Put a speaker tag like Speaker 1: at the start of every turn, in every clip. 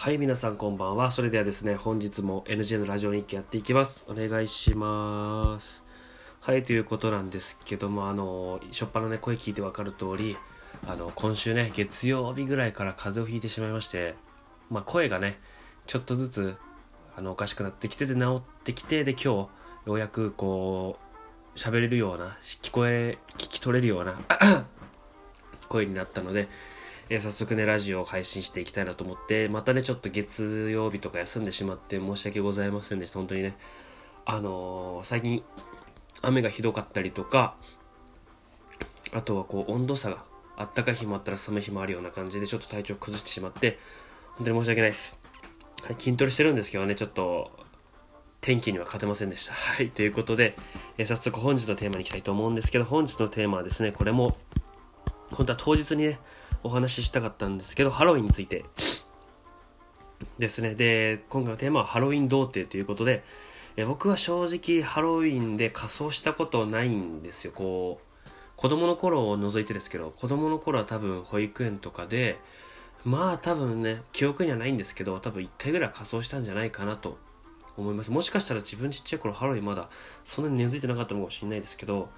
Speaker 1: はい、皆さんこんばんは。それではですね、本日も NJ のラジオ日記やっていきます。お願いします。はい、ということなんですけども、あの、しょっぱなね、声聞いてわかる通り、あの、今週ね、月曜日ぐらいから風邪をひいてしまいまして、まあ、声がね、ちょっとずつ、あの、おかしくなってきて、で、治ってきて、で、今日、ようやく、こう、喋れるような、聞こえ、聞き取れるような、声になったので、えー早速ね、ラジオを配信していきたいなと思って、またね、ちょっと月曜日とか休んでしまって申し訳ございませんでした。本当にね、あのー最近、雨がひどかったりとか、あとはこう、温度差が、あったかい日もあったら寒い日もあるような感じで、ちょっと体調崩してしまって、本当に申し訳ないです。はい、筋トレしてるんですけどね、ちょっと、天気には勝てませんでした。はい、ということで、えー早速本日のテーマに行きたいと思うんですけど、本日のテーマはですね、これも、本当は当日にね、お話ししたかったんですけど、ハロウィンについてですね。で、今回のテーマはハロウィン童貞ということで、え僕は正直ハロウィンで仮装したことないんですよ。こう、子供の頃を除いてですけど、子供の頃は多分保育園とかで、まあ多分ね、記憶にはないんですけど、多分1回ぐらい仮装したんじゃないかなと思います。もしかしたら自分ちっちゃい頃ハロウィンまだそんなに根付いてなかったのかもしれないですけど、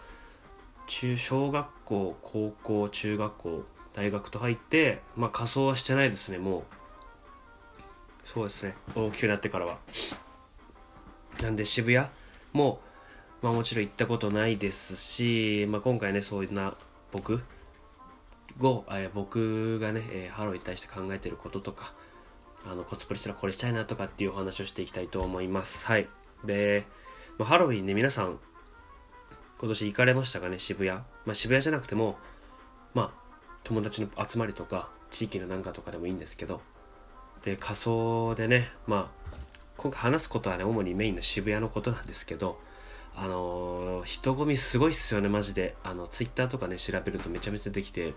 Speaker 1: 中小学校高校中学校大学と入ってまあ仮装はしてないですねもう。そうですね。大きくなってからは。なんで渋谷？もまあもちろん行ったことないですし、まあ、今回ねそういうな僕？を、え僕がね、えーハロウィンに対して考えてることとかあのコスプレしたらこれしたいなとかっていうお話をしていきたいと思います。はい。で、まあ、ハロウィンね皆さん今年行かれましたかね渋谷、まあ、渋谷じゃなくても友達の集まりとか地域のなんかとかでもいいんですけどで仮装でねまあ今回話すことはね主にメインの渋谷のことなんですけどあのー人混みすごいっすよねマジで。あのツイッターとかね調べるとめちゃめちゃできて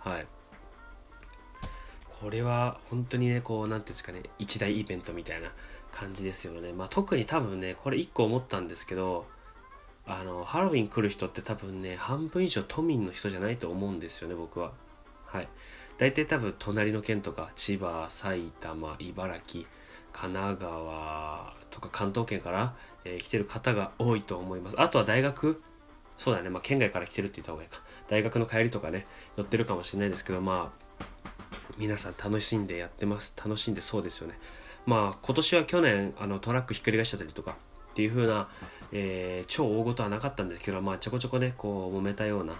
Speaker 1: はい。これは本当にねこうなんていうんですかね一大イベントみたいな感じですよね。まあ特に多分ねこれ一個思ったんですけどあのハロウィン来る人って多分ね半分以上都民の人じゃないと思うんですよね僕は。はい。大体多分隣の県とか千葉埼玉茨城神奈川とか関東圏から、えー来てる方が多いと思います。あとは大学？そうだね。まあ県外から来てるって言った方がいいか。大学の帰りとかね寄ってるかもしれないですけどまあ皆さん楽しんでやってます。楽しんでそうですよね。まあ今年は去年あのトラックひっくり返しちゃったりとかっていう風な、えー超大事はなかったんですけどまあちょこちょこねこう揉めたような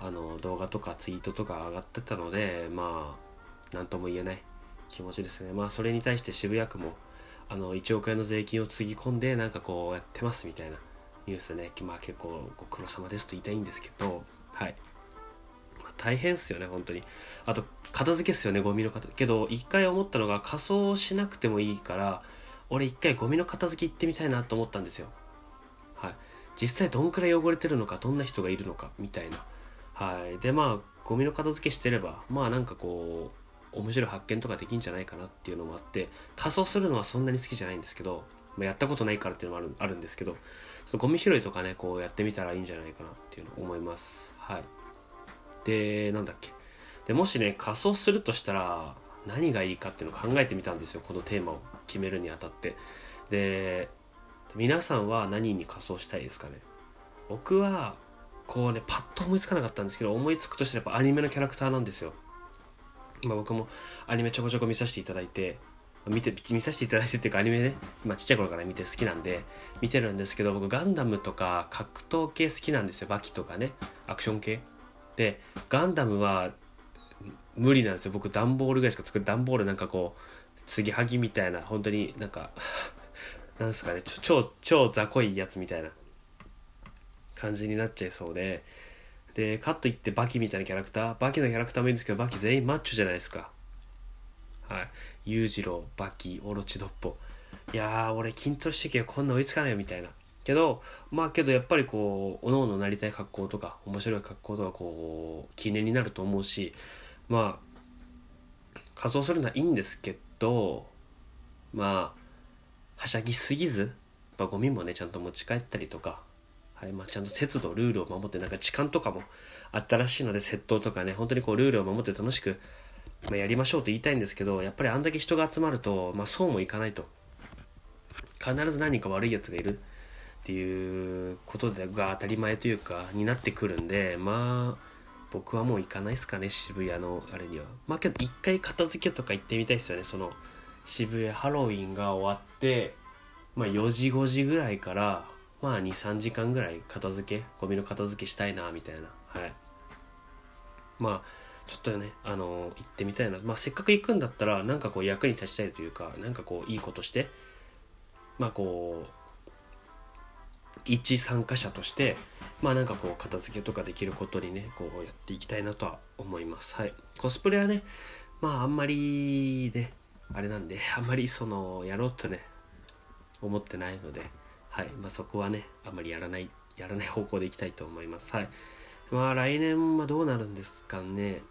Speaker 1: あの動画とかツイートとか上がってたのでまあ何とも言えない気持ちですね。まあそれに対して渋谷区もあの1億円の税金をつぎ込んでなんかこうやってますみたいなニュースでね。まあ結構ご苦労様ですと言いたいんですけどはい。まあ大変っすよね本当に。あと片付けっすよねゴミの片けど一回思ったのが仮装しなくてもいいから俺一回ゴミの片付け行ってみたいなと思ったんですよ。はい。実際どんくらい汚れてるのかどんな人がいるのかみたいな。はい。でまあゴミの片付けしてればまあなんかこう面白い発見とかできんじゃないかなっていうのもあって仮装するのはそんなに好きじゃないんですけど、まあ、やったことないからっていうのもあるあるんですけどちょっとゴミ拾いとかねこうやってみたらいいんじゃないかなっていうのを思います。はい。でなんだっけ。でもしね仮装するとしたら何がいいかっていうのを考えてみたんですよこのテーマを決めるにあたって。で皆さんは何に仮装したいですかね？僕はこうねパッと思いつかなかったんですけど思いつくとしたらやっぱアニメのキャラクターなんですよ。今僕もアニメちょこちょこ見させていただいて見て見させていただいてっていうかアニメね、まあ、ちっちゃい頃から見て好きなんで見てるんですけど僕ガンダムとか格闘系好きなんですよ。バキとかねアクション系。でガンダムは無理なんですよ。僕段ボールぐらいしか作る段ボールなんかこう継ぎはぎみたいな本当になんか なんすかね超超雑魚いやつみたいな感じになっちゃいそうで。でカットいってバキみたいなキャラクターバキのキャラクターもいいんですけどバキ全員マッチョじゃないですか。はい。裕次郎バキオロチドッポ。いや俺筋トレしてきゃこんな追いつかないよみたいな。けどまあけどやっぱりこうおのおのなりたい格好とか面白い格好とかこう記念になると思うしまあ仮装するのはいいんですけどまあはしゃぎすぎずやっぱゴミもねちゃんと持ち帰ったりとかはいまあ、ちゃんと節度ルールを守ってなんか痴漢とかもあったらしいので窃盗とかね本当にこうルールを守って楽しくまあ、やりましょうと言いたいんですけどやっぱりあんだけ人が集まると、まあ、そうもいかないと。必ず何か悪いやつがいるっていうことが当たり前というかになってくるんでまあ僕はもう行かないですかね渋谷のあれには。まあけど一回片付けとか行ってみたいですよねその渋谷ハロウィンが終わってまあ4時5時ぐらいからまあ23時間ぐらい片付けゴミの片付けしたいなみたいな。はい。まあちょっとねあの行ってみたいな、まあ、せっかく行くんだったらなんかこう役に立ちたいというかなんかこういいことしてまあこう一参加者としてまあなんかこう片付けとかできることにねこうやっていきたいなとは思います。はい。コスプレはねまああんまりねあれなんであんまりそのやろうとね思ってないのではい。まあそこはねあんまりやらないやらない方向でいきたいと思います。はい。まあ来年はどうなるんですかね。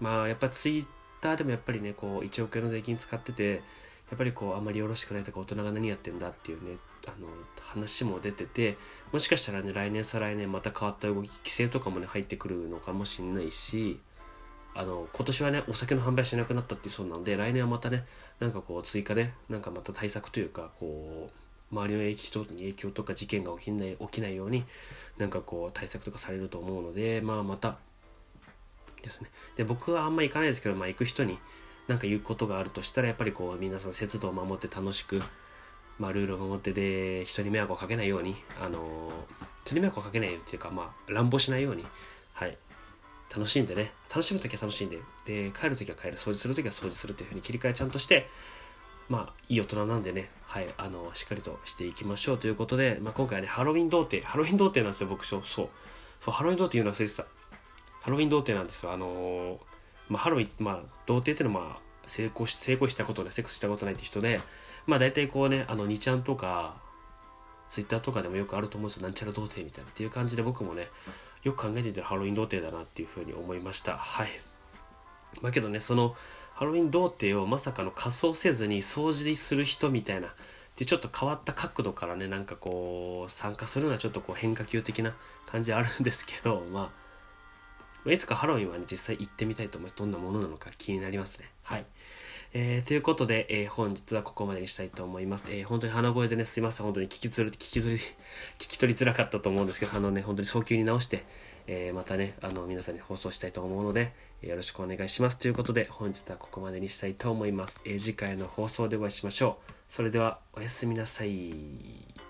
Speaker 1: まあやっぱツイッターでもやっぱりねこう1億円の税金使っててやっぱりこうあんまりよろしくないとか大人が何やってんだっていうねあの話も出ててもしかしたらね来年再来年また変わった動き規制とかもね入ってくるのかもしんないしあの今年はねお酒の販売しなくなったってそうなので来年はまたねなんかこう追加でなんかまた対策というかこう周りの人に影響とか事件が起きない起きないようになんかこう対策とかされると思うのでまあまたですね。で僕はあんま行かないですけど、まあ、行く人に何か言うことがあるとしたらやっぱりこう皆さん節度を守って楽しく、まあ、ルールを守ってで人に迷惑をかけないようにあの人に迷惑をかけないっていうかまあ乱暴しないようにはい。楽しんでね楽しむ時は楽しんでで帰る時は帰る掃除する時は掃除するというふうに切り替えちゃんとしてまあいい大人なんでねはいあのしっかりとしていきましょうということで、まあ、今回はねハロウィン童貞ハロウィン童貞なんですよ僕そうそう。ハロウィン童貞いうの忘れてた。ハロウィン童貞なんですよ。あのー、まあ、ハロウィンまあ童貞っていうのはまあ成功し成功したことでセックスしたことないって人でまあ大体こうねあの2ちゃんとかツイッターとかでもよくあると思うんですよ。なんちゃら童貞みたいなっていう感じで僕もねよく考えていたらハロウィン童貞だなっていうふうに思いました。はい。まあけどねそのハロウィン童貞をまさかの仮装せずに掃除する人みたいなでちょっと変わった角度からねなんかこう参加するのはちょっとこう変化球的な感じあるんですけどまあいつかハロウィンはね実際行ってみたいと思いますどんなものなのか気になりますねはいえー、ということで、えー、本日はここまでにしたいと思います。えー、本当に鼻声でね、すいません。本当に聞き取り、聞き取り、聞き取りづらかったと思うんですけど、あのね、本当に早急に直して、えまたね、あの、皆さんに放送したいと思うので、よろしくお願いします。ということで、本日はここまでにしたいと思います。え次回の放送でお会いしましょう。それでは、おやすみなさい。